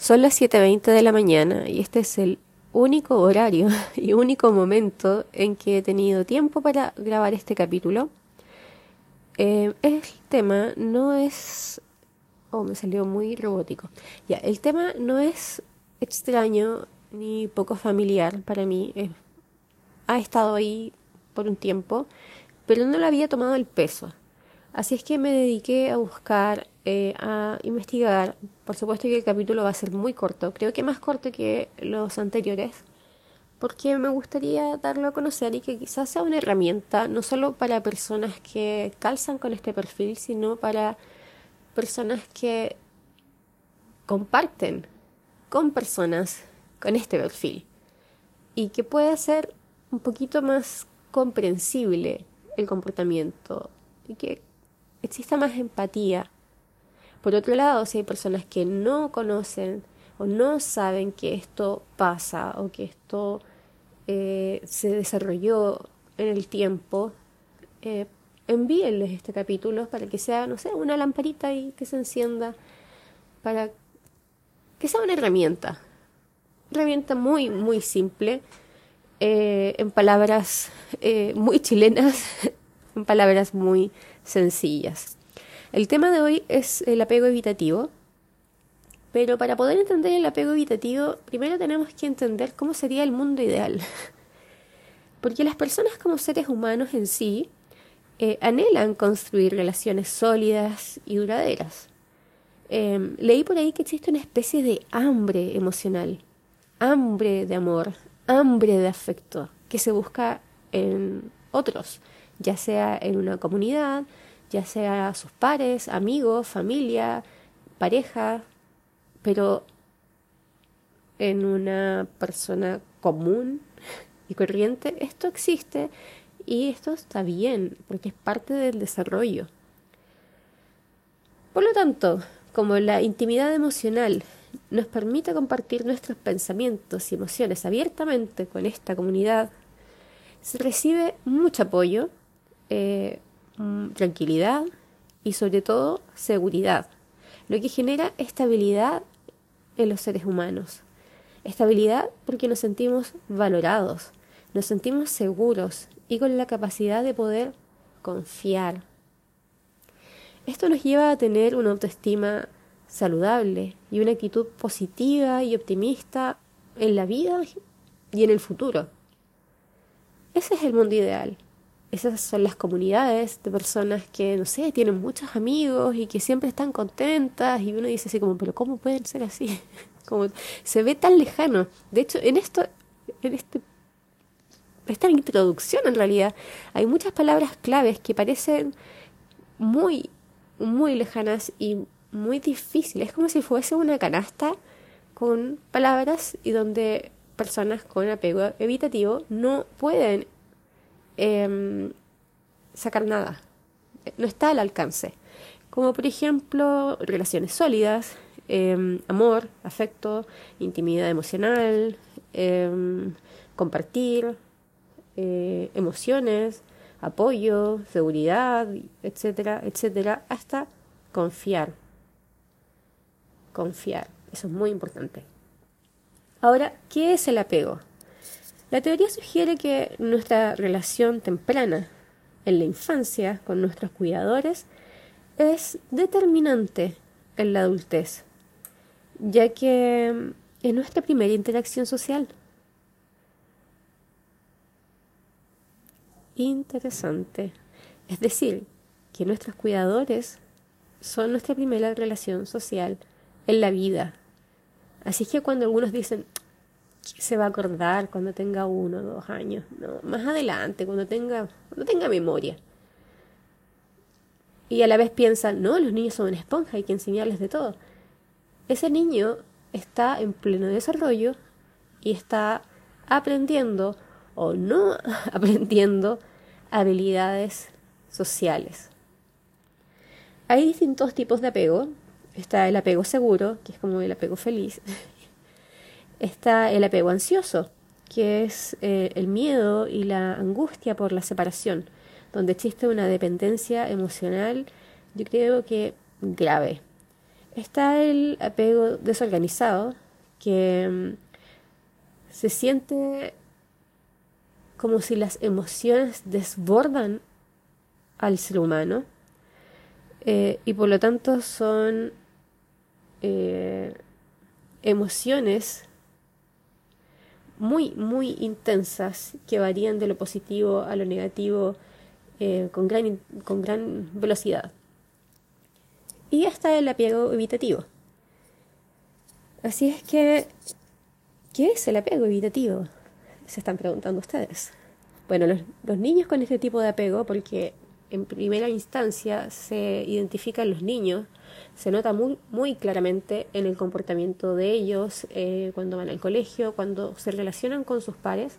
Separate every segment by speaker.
Speaker 1: Son las 7.20 de la mañana y este es el único horario y único momento en que he tenido tiempo para grabar este capítulo. Eh, el tema no es... Oh, me salió muy robótico. Ya, el tema no es extraño ni poco familiar para mí. ha estado ahí por un tiempo, pero no le había tomado el peso. Así es que me dediqué a buscar, eh, a investigar. Por supuesto que el capítulo va a ser muy corto, creo que más corto que los anteriores, porque me gustaría darlo a conocer y que quizás sea una herramienta no solo para personas que calzan con este perfil, sino para personas que comparten con personas con este perfil y que pueda ser un poquito más comprensible el comportamiento y que exista más empatía. Por otro lado, si hay personas que no conocen o no saben que esto pasa o que esto eh, se desarrolló en el tiempo, eh, envíenles este capítulo para que sea, no sé, una lamparita y que se encienda, para que sea una herramienta, herramienta muy, muy simple, eh, en palabras eh, muy chilenas, en palabras muy sencillas. El tema de hoy es el apego evitativo, pero para poder entender el apego evitativo, primero tenemos que entender cómo sería el mundo ideal. Porque las personas como seres humanos en sí eh, anhelan construir relaciones sólidas y duraderas. Em, leí por ahí que existe una especie de hambre emocional, hambre de amor, hambre de afecto que se busca en otros, ya sea en una comunidad, ya sea sus pares, amigos, familia, pareja, pero en una persona común y corriente, esto existe y esto está bien, porque es parte del desarrollo. Por lo tanto, como la intimidad emocional nos permite compartir nuestros pensamientos y emociones abiertamente con esta comunidad, se recibe mucho apoyo, eh, mm, tranquilidad y sobre todo seguridad, lo que genera estabilidad en los seres humanos. Estabilidad porque nos sentimos valorados, nos sentimos seguros y con la capacidad de poder confiar. Esto nos lleva a tener una autoestima saludable y una actitud positiva y optimista en la vida y en el futuro. Ese es el mundo ideal. Esas son las comunidades de personas que, no sé, tienen muchos amigos y que siempre están contentas y uno dice así como, pero ¿cómo pueden ser así? como se ve tan lejano. De hecho, en esto, en este, esta introducción en realidad, hay muchas palabras claves que parecen muy, muy lejanas y muy difíciles. Es como si fuese una canasta con palabras y donde personas con apego evitativo no pueden em, sacar nada. No está al alcance. Como por ejemplo relaciones sólidas, em, amor, afecto, intimidad emocional, em, compartir, eh, emociones, apoyo, seguridad, etcétera, etcétera, hasta confiar. Confiar, eso es muy importante. Ahora, ¿qué es el apego? La teoría sugiere que nuestra relación temprana en la infancia con nuestros cuidadores es determinante en la adultez, ya que es nuestra primera interacción social. Interesante. Es decir, que nuestros cuidadores son nuestra primera relación social en la vida, Así que cuando algunos dicen, se va a acordar cuando tenga uno o dos años, no, más adelante, cuando tenga, cuando tenga memoria. Y a la vez piensan, no, los niños son una esponja, hay que enseñarles de todo. Ese niño está en pleno desarrollo y está aprendiendo o no aprendiendo habilidades sociales. Hay distintos tipos de apego Está el apego seguro, que es como el apego feliz. Está el apego ansioso, que es eh, el miedo y la angustia por la separación, donde existe una dependencia emocional, yo creo que grave. Está el apego desorganizado, que mm, se siente como si las emociones desbordan al ser humano eh, y por lo tanto son eh, emociones muy, muy intensas que varían de lo positivo a lo negativo eh, con, gran, con gran velocidad. Y está el apego evitativo. Así es que, ¿qué es el apego evitativo? Se están preguntando ustedes. Bueno, los niños con este tipo de apego, porque en primera instancia se identifican los niños se nota muy, muy claramente en el comportamiento de ellos eh, cuando van al colegio, cuando se relacionan con sus pares.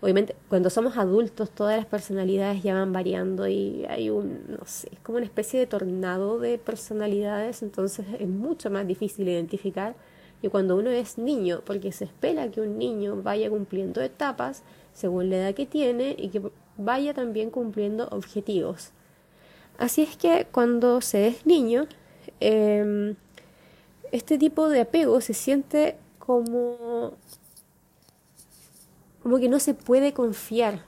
Speaker 1: Obviamente, cuando somos adultos, todas las personalidades ya van variando y hay un, no sé, es como una especie de tornado de personalidades, entonces es mucho más difícil identificar que cuando uno es niño, porque se espera que un niño vaya cumpliendo etapas según la edad que tiene y que vaya también cumpliendo objetivos. Así es que cuando se es niño, Em, este tipo de apego se siente como, como que no se puede confiar,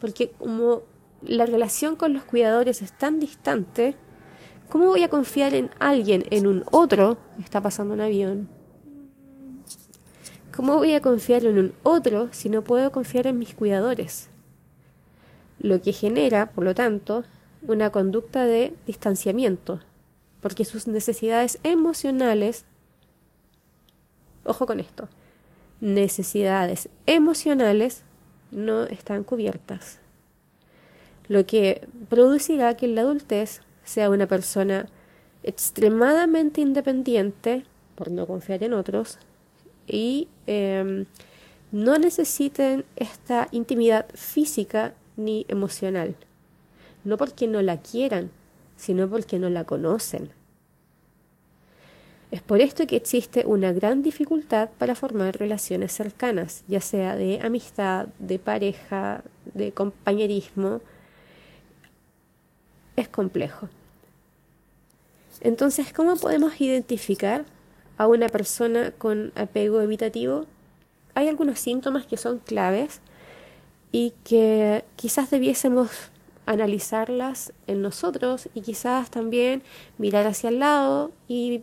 Speaker 1: porque como la relación con los cuidadores es tan distante, ¿cómo voy a confiar en alguien, en un otro está pasando un avión? ¿Cómo voy a confiar en un otro si no puedo confiar en mis cuidadores? Lo que genera, por lo tanto, una conducta de distanciamiento, porque sus necesidades emocionales, ojo con esto, necesidades emocionales no están cubiertas, lo que producirá que en la adultez sea una persona extremadamente independiente, por no confiar en otros, y em, no necesiten esta intimidad física ni emocional, no porque no la quieran, sino porque no la conocen. Es por esto que existe una gran dificultad para formar relaciones cercanas, ya sea de amistad, de pareja, de compañerismo. Es complejo. Entonces, ¿cómo podemos identificar a una persona con apego evitativo? Hay algunos síntomas que son claves y que quizás debiésemos analizarlas en nosotros y quizás también mirar hacia el lado y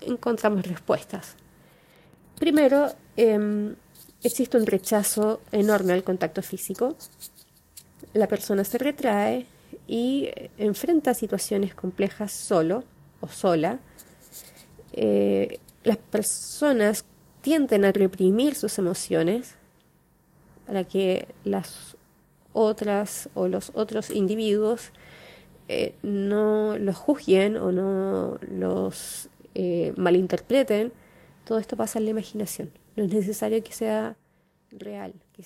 Speaker 1: encontramos respuestas. Primero, em, existe un rechazo enorme al contacto físico. La persona se retrae y enfrenta situaciones complejas solo o sola. Eh, las personas tienden a reprimir sus emociones para que las otras o los otros individuos eh, no los juzguen o no los eh, malinterpreten, todo esto pasa en la imaginación. No es necesario que sea real, que,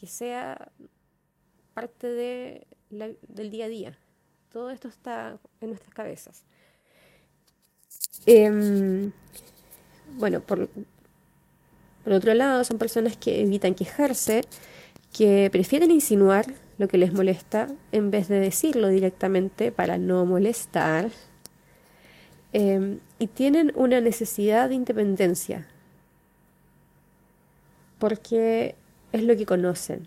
Speaker 1: que sea parte de del día a día. Todo esto está en nuestras cabezas. Em, bueno, por, por otro lado, son personas que evitan quejarse que prefieren insinuar lo que les molesta en vez de decirlo directamente para no molestar. Em, y tienen una necesidad de independencia porque es lo que conocen,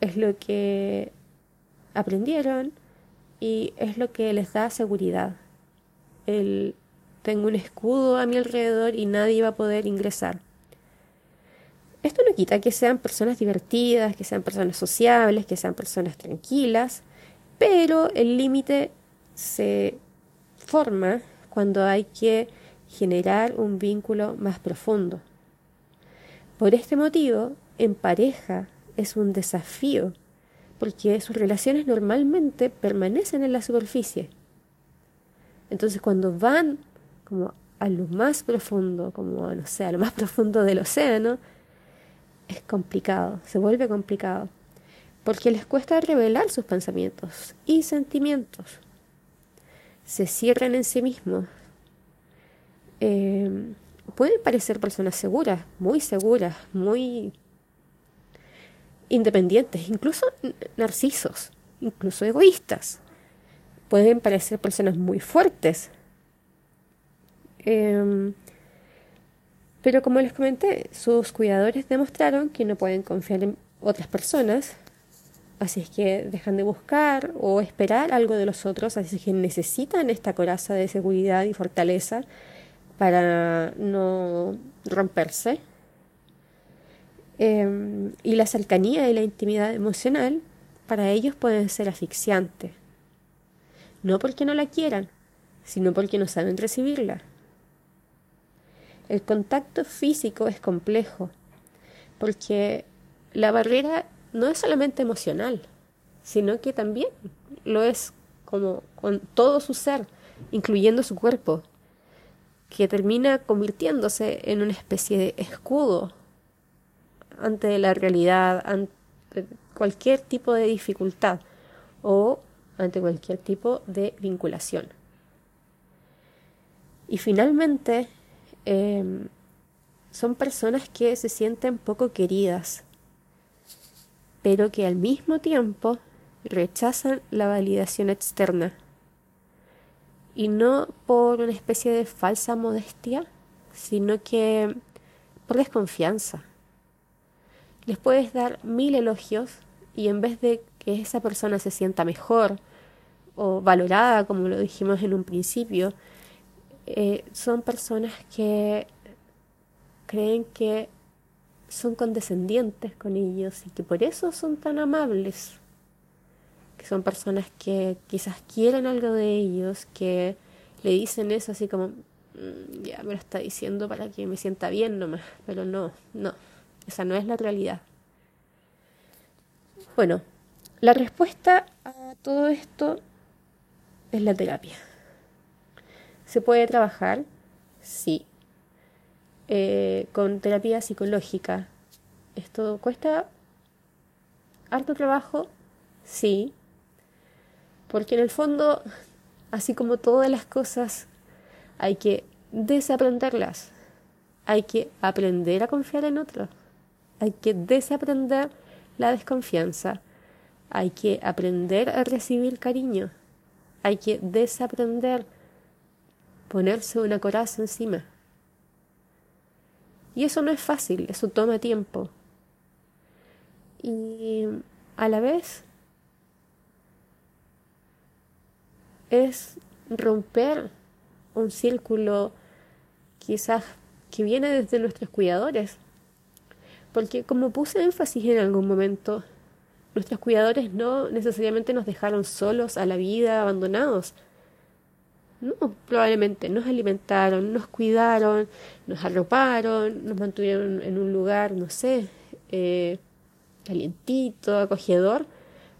Speaker 1: es lo que aprendieron y es lo que les da seguridad. El, tengo un escudo a mi alrededor y nadie va a poder ingresar. Esto no quita que sean personas divertidas, que sean personas sociables, que sean personas tranquilas, pero el límite se forma cuando hay que generar un vínculo más profundo. Por este motivo, en pareja es un desafío, porque sus relaciones normalmente permanecen en la superficie. Entonces, cuando van como a lo más profundo, como no sé, a lo más profundo del océano, es complicado, se vuelve complicado, porque les cuesta revelar sus pensamientos y sentimientos. Se cierran en sí mismos. Eh, pueden parecer personas seguras, muy seguras, muy independientes, incluso narcisos, incluso egoístas. Pueden parecer personas muy fuertes, Em, pero como les comenté, sus cuidadores demostraron que no pueden confiar en otras personas, así es que dejan de buscar o esperar algo de los otros, así es que necesitan esta coraza de seguridad y fortaleza para no romperse. Em, y la cercanía y la intimidad emocional para ellos pueden ser asfixiantes. No porque no la quieran, sino porque no saben recibirla. El contacto físico es complejo, porque la barrera no es solamente emocional, sino que también lo es como con todo su ser, incluyendo su cuerpo, que termina convirtiéndose en una especie de escudo ante la realidad, ante cualquier tipo de dificultad o ante cualquier tipo de vinculación. Y finalmente, em, son personas que se sienten poco queridas, pero que al mismo tiempo rechazan la validación externa. Y no por una especie de falsa modestia, sino que por desconfianza. Les puedes dar mil elogios y en vez de que esa persona se sienta mejor o valorada, como lo dijimos en un principio, eh, son personas que creen que son condescendientes con ellos y que por eso son tan amables. Que son personas que quizás quieren algo de ellos, que le dicen eso así como, mm, ya me lo está diciendo para que me sienta bien nomás, pero no, no, esa no es la realidad. Bueno, la respuesta a todo esto es la terapia. ¿Se puede trabajar? Sí. Eh, con terapia psicológica. ¿Esto cuesta harto trabajo? Sí. Porque en el fondo, así como todas las cosas, hay que desaprenderlas. Hay que aprender a confiar en otros. Hay que desaprender la desconfianza. Hay que aprender a recibir cariño. Hay que desaprender ponerse una coraza encima. Y eso no es fácil, eso toma tiempo. Y a la vez es romper un círculo quizás que viene desde nuestros cuidadores. Porque como puse énfasis en algún momento, nuestros cuidadores no necesariamente nos dejaron solos a la vida, abandonados. No, probablemente nos alimentaron, nos cuidaron, nos arroparon, nos mantuvieron en un lugar, no sé, eh, calientito, acogedor,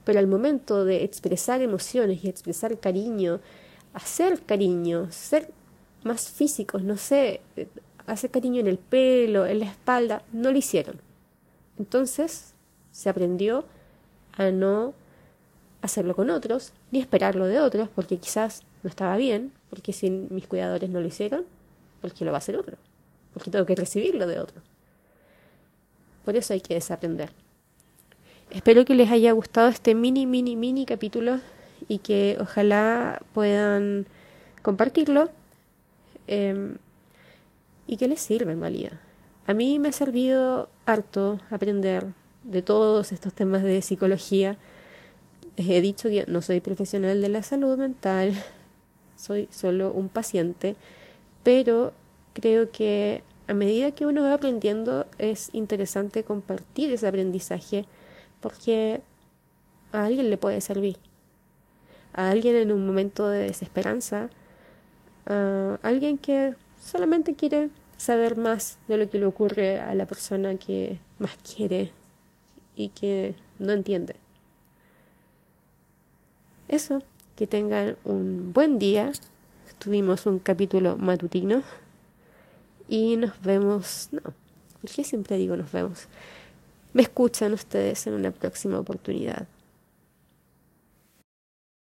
Speaker 1: pero al momento de expresar emociones y expresar cariño, hacer cariño, ser más físicos, no sé, hacer cariño en el pelo, en la espalda, no lo hicieron. Entonces se aprendió a no hacerlo con otros, ni esperarlo de otros, porque quizás no estaba bien, porque si mis cuidadores no lo hicieron, porque lo va a hacer otro, porque tengo que recibirlo de otro. Por eso hay que desaprender. Espero que les haya gustado este mini, mini, mini capítulo y que ojalá puedan compartirlo em, y que les sirva en realidad. A mí me ha servido harto aprender de todos estos temas de psicología. He dicho que no soy profesional de la salud mental, soy solo un paciente, pero creo que a medida que uno va aprendiendo es interesante compartir ese aprendizaje porque a alguien le puede servir. A alguien en un momento de desesperanza, a alguien que solamente quiere saber más de lo que le ocurre a la persona que más quiere y que no entiende. Eso, que tengan un buen día. Tuvimos un capítulo matutino y nos vemos, no, porque siempre digo nos vemos. Me escuchan ustedes en una próxima oportunidad.